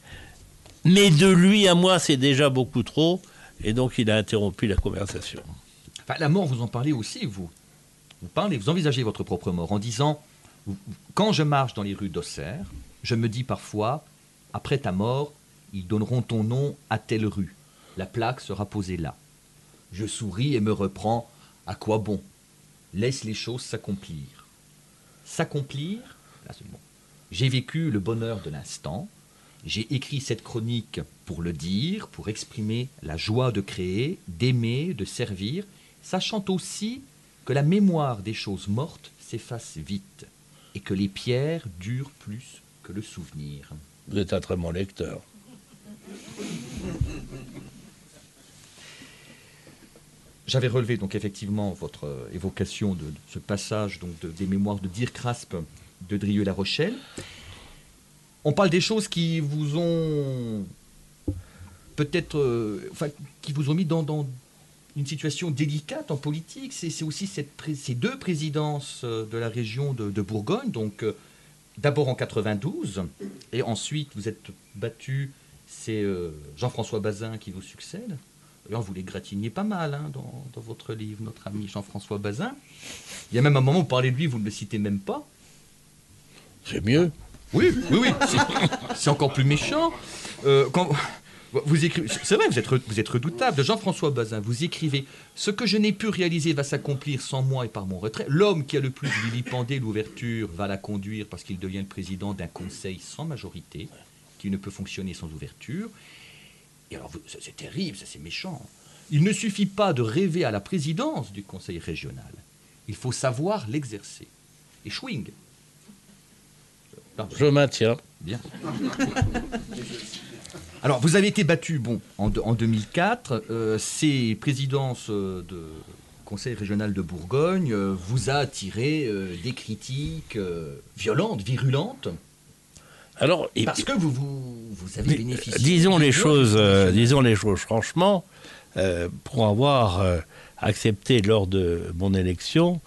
Mais de lui à moi, c'est déjà beaucoup trop. Et donc, il a interrompu la conversation. La mort, vous en parlez aussi, vous. Vous parlez, vous envisagez votre propre mort en disant Quand je marche dans les rues d'Auxerre, je me dis parfois Après ta mort, ils donneront ton nom à telle rue. La plaque sera posée là. Je souris et me reprends À quoi bon? Laisse les choses s'accomplir. S'accomplir? J'ai vécu le bonheur de l'instant. J'ai écrit cette chronique pour le dire, pour exprimer la joie de créer, d'aimer, de servir, sachant aussi que la mémoire des choses mortes s'efface vite et que les pierres durent plus que le souvenir. Vous êtes un très bon lecteur. J'avais relevé donc effectivement votre euh, évocation de, de ce passage donc de- des mémoires de Rasp de Drieux-La Rochelle. On parle des choses qui vous ont peut-être, euh, enfin, qui vous ont mis dans, dans une situation délicate en politique. C'est aussi cette ces deux présidences euh, de la région de, de Bourgogne. Donc, d'abord en 92, et ensuite vous êtes battu. C'est euh, Jean-François Bazin qui vous succède. D'ailleurs, vous les gratiniez pas mal hein, dans, dans votre livre, notre ami Jean-François Bazin. Il y a même un moment où vous parlez de lui, vous ne le citez même pas. C'est mieux. Oui, oui, oui. c'est- C'est encore plus méchant. Euh, quand vous écrivez, c'est vrai, vous êtes, re- vous êtes redoutable. De Jean-François Bazin, vous écrivez Ce que je n'ai pu réaliser va s'accomplir sans moi et par mon retrait. L'homme qui a le plus vilipendé l'ouverture va la conduire parce qu'il devient le président d'un conseil sans majorité, qui ne peut fonctionner sans ouverture. Et alors, c'est terrible, ça c'est méchant. Il ne suffit pas de rêver à la présidence du conseil régional. Il faut savoir l'exercer. Et Schwing. Pardon. Je maintiens. Bien. Alors, vous avez été battu, bon, en, de- en 2004. euh, ces présidences euh, de Conseil régional de Bourgogne euh, vous a attiré euh, des critiques violentes, virulentes, Alors, il- parce que vous, vous, vous avez bénéficié. disons les choses, disons les choses franchement, pour avoir accepté lors de mon élection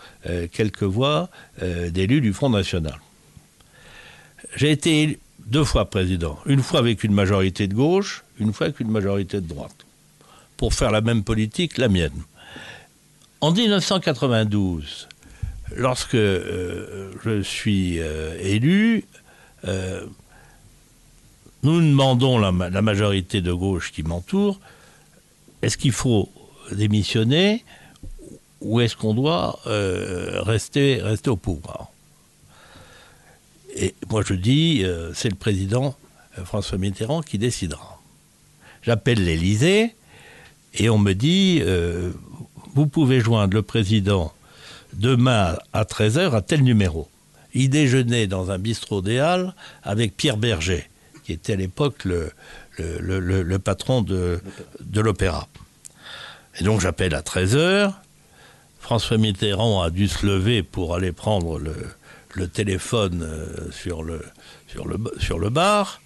quelques voix d'élus du Front National. J'ai été élu deux fois président, une fois avec une majorité de gauche, une fois avec une majorité de droite, pour faire la même politique, la mienne. En 1992, lorsque euh, je suis euh, élu, euh, nous demandons la, la majorité de gauche qui m'entoure, est-ce qu'il faut démissionner ou est-ce qu'on doit rester, rester au pouvoir? Et moi je dis, euh, c'est le président euh, François Mitterrand qui décidera. J'appelle l'Élysée et on me dit, euh, vous pouvez joindre le président demain à 13h à tel numéro. Il déjeunait dans un bistrot des Halles avec Pierre Berger, qui était à l'époque le, patron de, de l'opéra. Et donc j'appelle à 13h. François Mitterrand a dû se lever pour aller prendre le, le téléphone euh, sur, le, sur, le, sur le bar.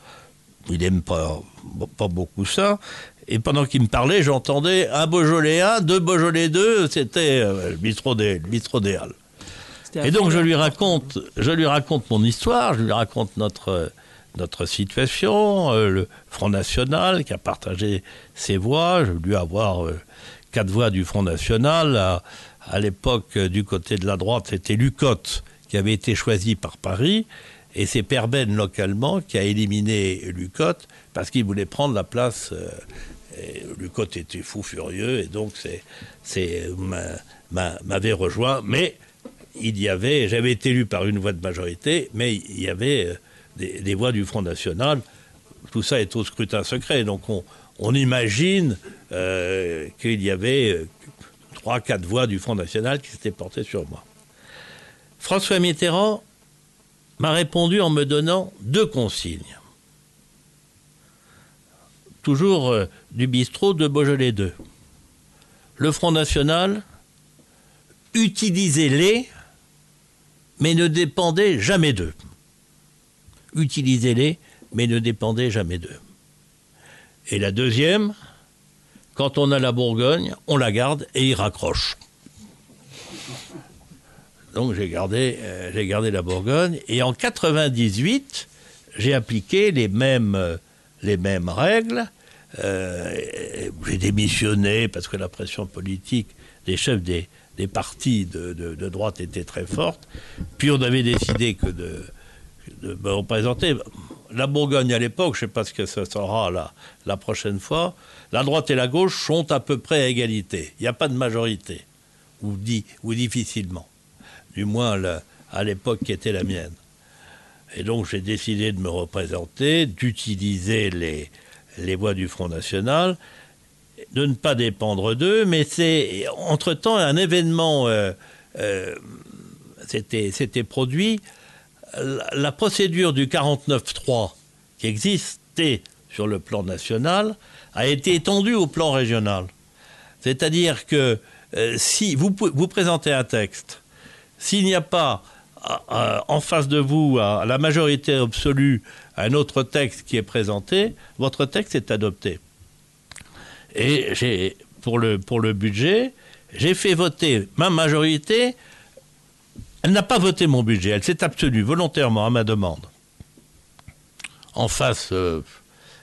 Il n'aime pas, pas beaucoup ça. Et pendant qu'il me parlait, j'entendais un Beaujolais 1, deux Beaujolais 2, c'était euh, le. C'était à Et donc je lui raconte, je lui raconte mon histoire, je lui raconte notre notre situation. Euh, le Front National qui a partagé ses voix. J'ai dû avoir euh, quatre voix du Front National. À, à l'époque, du côté de la droite, c'était Lucotte qui avait été choisi par Paris. Et c'est Perben localement qui a éliminé Lucotte parce qu'il voulait prendre la place. euh, et Lucotte était fou furieux et donc c'est, c'est m'a- m'a- m'avait rejoint. Mais il y avait, j'avais été élu par une voix de majorité, mais il y avait euh, des, voix du Front National. Tout ça est au scrutin secret, donc on, imagine euh, qu'il y avait trois, quatre voix du Front National qui s'étaient portées sur moi. François Mitterrand m'a répondu en me donnant deux consignes. Toujours euh, du bistrot de Beaujolais 2. Le Front National, utilisez-les, mais ne dépendez jamais d'eux. Utilisez-les, mais ne dépendez jamais d'eux. Et la deuxième, quand on a la Bourgogne, on la garde et il raccroche. Donc j'ai gardé, euh, j'ai gardé la Bourgogne. Et en 98, j'ai appliqué les mêmes, euh, les mêmes règles. Euh, j'ai démissionné parce que la pression politique des chefs des, des partis de, de- droite était très forte. Puis on avait décidé que de, me représenter. La Bourgogne à l'époque, je ne sais pas ce que ce sera la, la prochaine fois, la droite et la gauche sont à peu près à égalité. Il n'y a pas de majorité, ou, di- ou difficilement. Du moins à l'époque qui était la mienne. Et donc j'ai décidé de me représenter, d'utiliser les, les voix du Front National, de ne pas dépendre d'eux, mais c'est entre-temps un événement euh, euh, s'était produit. La, procédure du 49-3 qui existait sur le plan national a été étendue au plan régional. C'est-à-dire que euh, si vous, vous présentez un texte, s'il n'y a pas à- à- en face de vous, à la majorité absolue, un autre texte qui est présenté, votre texte est adopté. Et pour le, pour le budget, j'ai fait voter ma majorité. Elle n'a pas voté mon budget, elle s'est abstenue volontairement à ma demande. En face, euh,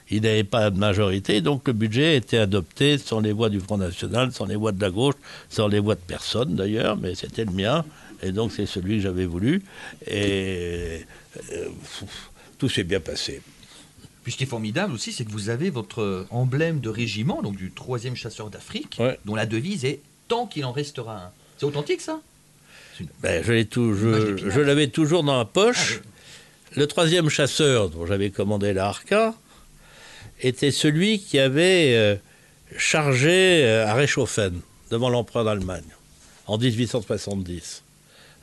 il n'avait pas de majorité, donc le budget a été adopté sans les voix du Front National, sans les voix de la gauche, sans les voix de personne d'ailleurs, mais c'était le mien, et donc c'est celui que j'avais voulu, et euh, tout s'est bien passé. Puis ce qui est formidable aussi, c'est que vous avez votre emblème de régiment, donc du troisième chasseur d'Afrique, Ouais. dont la devise est tant qu'il en restera un. C'est authentique ça? Ben, je l'avais toujours dans la poche. Ah, Le troisième chasseur dont j'avais commandé la Arca était celui qui avait euh, chargé euh, à Reichshofen devant l'empereur d'Allemagne en 1870.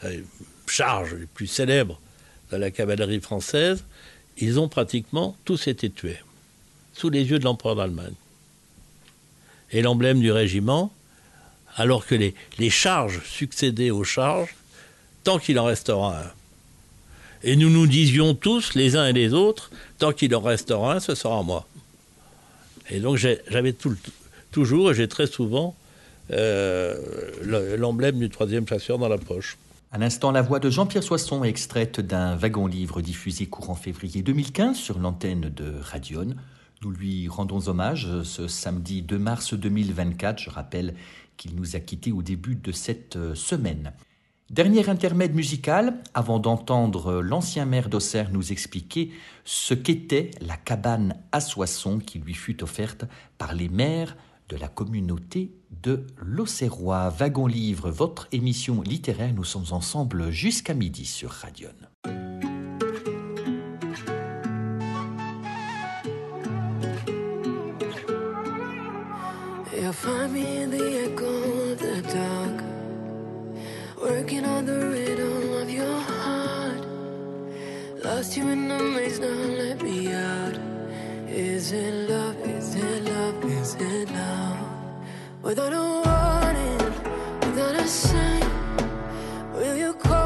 Euh, charge les plus célèbres de la cavalerie française. Ils ont pratiquement tous été tués sous les yeux de l'empereur d'Allemagne. Et l'emblème du régiment, alors que les, charges succédaient aux charges, tant qu'il en restera un. Et nous nous disions tous, les uns et les autres, tant qu'il en restera un, ce sera moi. Et donc j'avais toujours, et j'ai très souvent, euh, le- l'emblème du troisième chasseur dans la poche. À l'instant, la voix de Jean-Pierre Soisson est extraite d'un wagon-livre diffusé courant février 2015 sur l'antenne de Radion. Nous lui rendons hommage ce samedi 2 mars 2024. Je rappelle qu'il nous a quittés au début de cette euh, semaine. Dernier intermède musical, avant d'entendre l'ancien maire d'Auxerre nous expliquer ce qu'était la cabane à Soissons qui lui fut offerte par les maires de la communauté de l'Auxerrois. Wagon Livre, votre émission littéraire, nous sommes ensemble jusqu'à midi sur Radion. You'll find me in the echo of the dark, working on the rhythm of your heart. Lost you in the maze, now let me out. Is it love? Is it love? Is it love? Without a warning, without a sign, will you call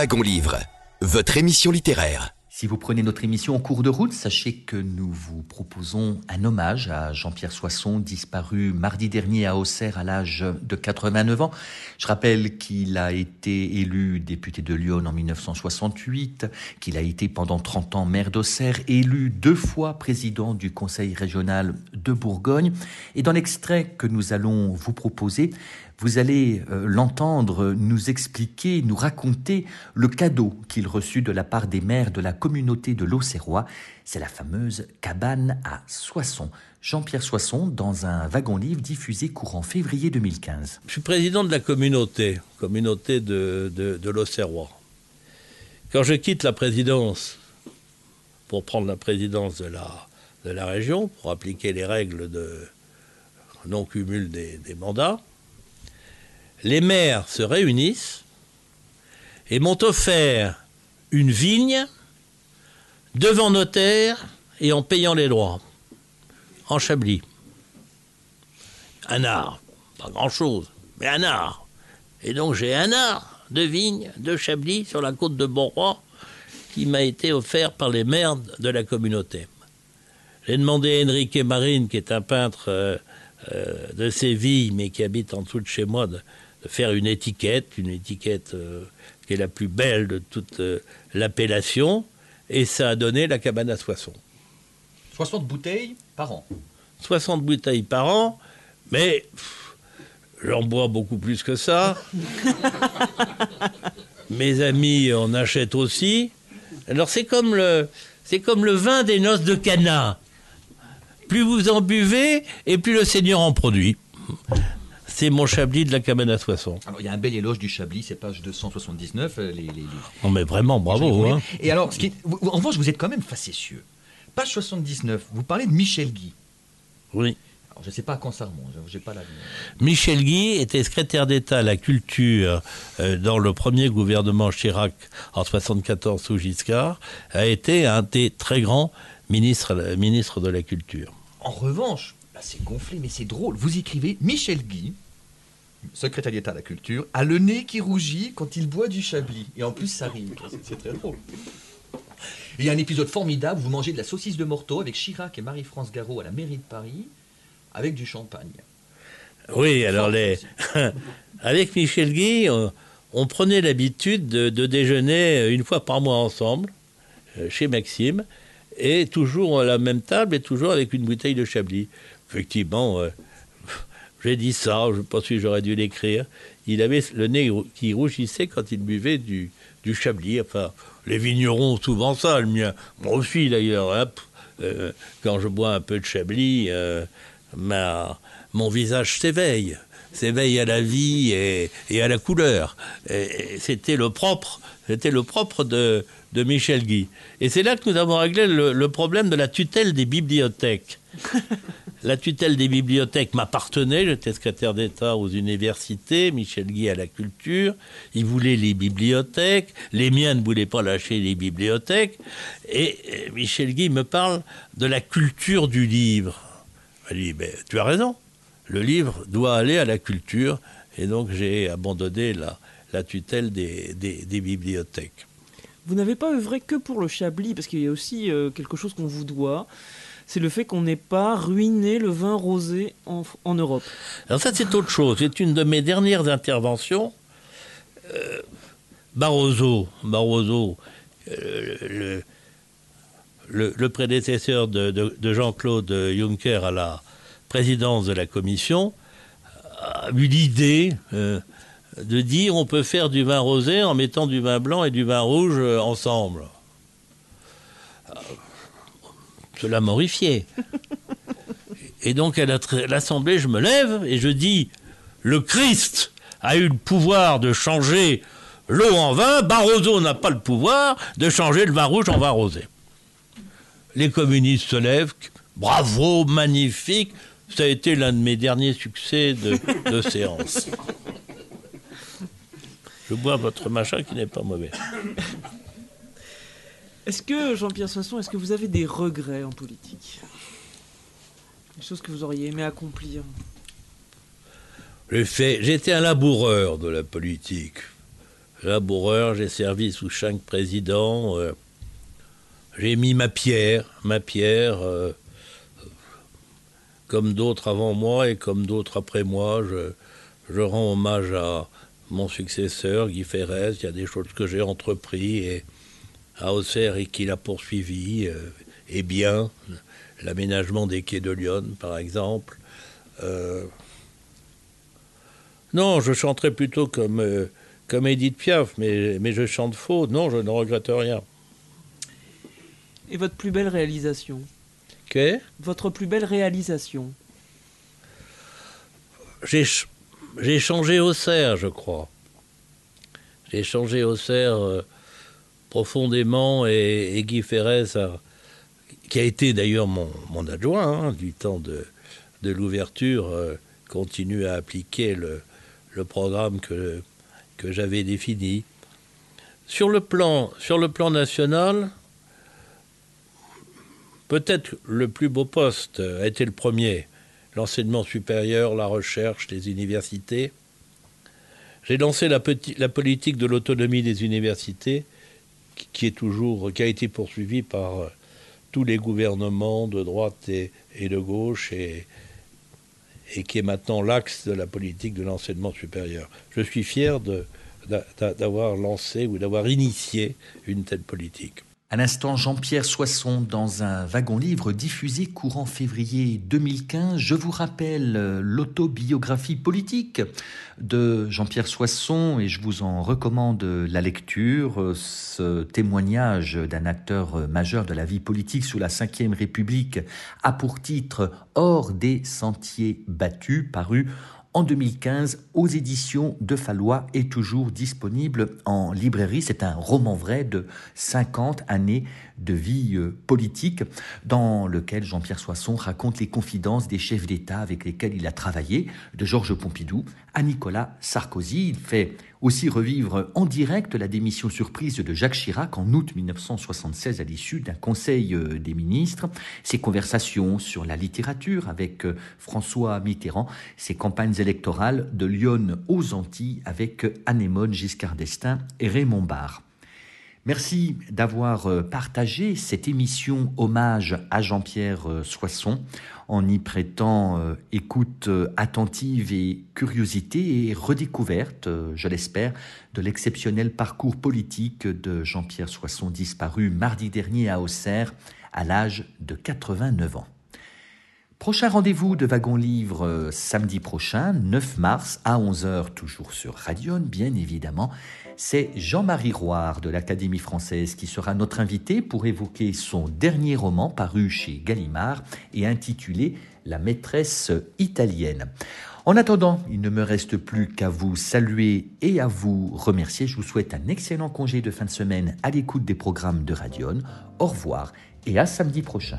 Livre, votre émission littéraire. Si vous prenez notre émission en cours de route, sachez que nous vous proposons un hommage à Jean-Pierre Soisson, disparu mardi dernier à Auxerre à l'âge de 89 ans. Je rappelle qu'il a été élu député de Lyon en 1968, qu'il a été pendant 30 ans maire d'Auxerre, élu deux fois président du conseil régional de Bourgogne. Et dans l'extrait que nous allons vous proposer, vous allez euh, l'entendre nous expliquer, nous raconter le cadeau qu'il reçut de la part des maires de la communauté de l'Auxerrois. C'est la fameuse cabane à Soissons. Jean-Pierre Soisson dans un wagon-livre diffusé courant février 2015. Je suis président de la communauté, communauté de, de, l'Auxerrois. Quand je quitte la présidence pour prendre la présidence de la, de la région, pour appliquer les règles de non-cumul des mandats, les maires se réunissent et m'ont offert une vigne devant notaire et en payant les droits, en Chablis. Un art, pas grand-chose, mais un art. Et donc j'ai un art de vigne de Chablis sur la côte de Bonroi qui m'a été offert par les maires de la communauté. J'ai demandé à Enrique Marine, qui est un peintre euh, euh, de Séville, mais qui habite en dessous de chez moi, de faire une étiquette, une étiquette euh, qui est la plus belle de toute euh, l'appellation, et ça a donné la cabane à Soissons. 60 bouteilles par an. 60 bouteilles par an, mais j'en bois beaucoup plus que ça. Mes amis en achètent aussi. Alors c'est comme le, c'est comme le vin des noces de Cana. Plus vous en buvez, et plus le Seigneur en produit. C'est mon chablis de la cabane à Soissons. Alors il y a un bel éloge du Chablis, c'est page 279. euh, Les, les- les- Non mais vraiment, bravo. Hein. Et alors, ce qui est- vous- en revanche, vous êtes quand même facétieux. Page 79, vous parlez de Michel Guy. Oui. Alors, je ne sais pas à quand ça remonte, j'ai pas la... Michel Guy était secrétaire d'État à la culture euh, dans le premier gouvernement Chirac en 74 sous Giscard, a été un des très grands ministres, ministres de la culture. En revanche, là c'est gonflé, mais c'est drôle. Vous écrivez Michel Guy, secrétaire d'État à la culture, a le nez qui rougit quand il boit du chablis. Et en plus, ça rime. C'est- très drôle. Il y a un épisode formidable, vous mangez de la saucisse de Morteau avec Chirac et Marie-France Garot à la mairie de Paris, avec du champagne. Oui, alors les... avec Michel Guy, on, on prenait l'habitude de, de déjeuner une fois par mois ensemble, euh, chez Maxime, et toujours à la même table et toujours avec une bouteille de Chablis. Effectivement, euh, j'ai dit ça, je pense que j'aurais dû l'écrire. Il avait le nez qui rougissait quand il buvait du, Chablis. Enfin, les vignerons ont souvent ça, le mien. Moi aussi d'ailleurs. euh, quand je bois un peu de Chablis, euh, ma, mon visage s'éveille, s'éveille à la vie et, à la couleur. C'était le propre, c'était le propre de, Michel Guy. Et c'est là que nous avons réglé le problème de la tutelle des bibliothèques. La tutelle des bibliothèques m'appartenait, j'étais secrétaire d'État aux universités, Michel Guy à la culture, il voulait les bibliothèques, les miens ne voulaient pas lâcher les bibliothèques, et Michel Guy me parle de la culture du livre. Je lui dis, tu as raison, le livre doit aller à la culture, et donc j'ai abandonné la, tutelle des bibliothèques. Vous n'avez pas œuvré que pour le Chablis, parce qu'il y a aussi euh, quelque chose qu'on vous doit. C'est le fait qu'on n'ait pas ruiné le vin rosé en, Europe. Alors ça, c'est autre chose. C'est une de mes dernières interventions. Euh, Barroso, Barroso euh, le, prédécesseur de, de- de Jean-Claude Juncker à la présidence de la Commission, a eu l'idée euh, de dire on peut faire du vin rosé en mettant du vin blanc et du vin rouge ensemble. Cela m'horrifiait. Et donc à l'Assemblée, je me lève et je dis le Christ a eu le pouvoir de changer l'eau en vin, Barroso n'a pas le pouvoir de changer le vin rouge en vin rosé. Les communistes se lèvent, bravo, magnifique, ça a été l'un de mes derniers succès de séance. Je bois votre machin qui n'est pas mauvais. Est-ce que, Jean-Pierre Soisson, est-ce que vous avez des regrets en politique? Des choses que vous auriez aimé accomplir? J'étais un laboureur de la politique. Laboureur, j'ai servi sous cinq présidents. euh, j'ai mis ma pierre, ma pierre, euh, comme d'autres avant moi et comme d'autres après moi. Je, rends hommage à mon successeur, Guy Ferrez. Il y a des choses que j'ai entrepris et à Auxerre et qu'il a poursuivi, euh, et bien. L'aménagement des quais de Lyon, par exemple. Euh, non, je chanterais plutôt comme, euh, comme Edith Piaf, mais, mais je chante faux. Non, je ne regrette rien. Et votre plus belle réalisation? Que Votre plus belle réalisation? J'ai j'ai changé Auxerre, je crois. J'ai changé Auxerre euh, profondément et, Guy Ferrez, qui a été d'ailleurs mon, adjoint hein, du temps de, l'ouverture, euh, continue à appliquer le, programme que, que j'avais défini. Sur le plan, sur le plan national, peut-être le plus beau poste a été le premier, l'enseignement supérieur, la recherche, les universités. J'ai lancé la politique de l'autonomie des universités, qui- est toujours, qui a été poursuivie par euh, tous les gouvernements de droite et, de gauche, et, qui est maintenant l'axe de la politique de l'enseignement supérieur. Je suis fier d'avoir lancé ou d'avoir initié une telle politique. À l'instant, Jean-Pierre Soisson dans un wagon-livre diffusé courant février 2015. Je vous rappelle euh, l'autobiographie politique de Jean-Pierre Soisson et je vous en recommande la lecture. Euh, Ce témoignage d'un acteur euh, majeur de la vie politique sous la Ve République a pour titre Hors des sentiers battus, paru en 2015 aux éditions de Fallois est toujours disponible en librairie. C'est un roman vrai de 50 années de vie euh, politique dans lequel Jean-Pierre Soisson raconte les confidences des chefs d'État avec lesquels il a travaillé, de Georges Pompidou à Nicolas Sarkozy. Il fait aussi revivre en direct la démission surprise de Jacques Chirac en août 1976 à l'issue d'un conseil euh, des ministres, ses conversations sur la littérature avec euh, François Mitterrand, ses campagnes électorales de Lyon aux Antilles avec euh, Anémone Giscard d'Estaing et Raymond Barre. Merci d'avoir euh, partagé cette émission hommage à Jean-Pierre euh, Soisson en y prêtant euh, écoute attentive et curiosité et redécouverte, je l'espère, de l'exceptionnel parcours politique de Jean-Pierre Soisson disparu mardi dernier à Auxerre à l'âge de 89 ans. Prochain rendez-vous de Wagon Livre samedi prochain, 9 mars à 11h, toujours sur Radion, bien évidemment. C'est Jean-Marie Roire de l'Académie française qui sera notre invité pour évoquer son dernier roman paru chez Gallimard et intitulé La maîtresse italienne. En attendant, il ne me reste plus qu'à vous saluer et à vous remercier. Je vous souhaite un excellent congé de fin de semaine à l'écoute des programmes de Radion. Au revoir et à samedi prochain.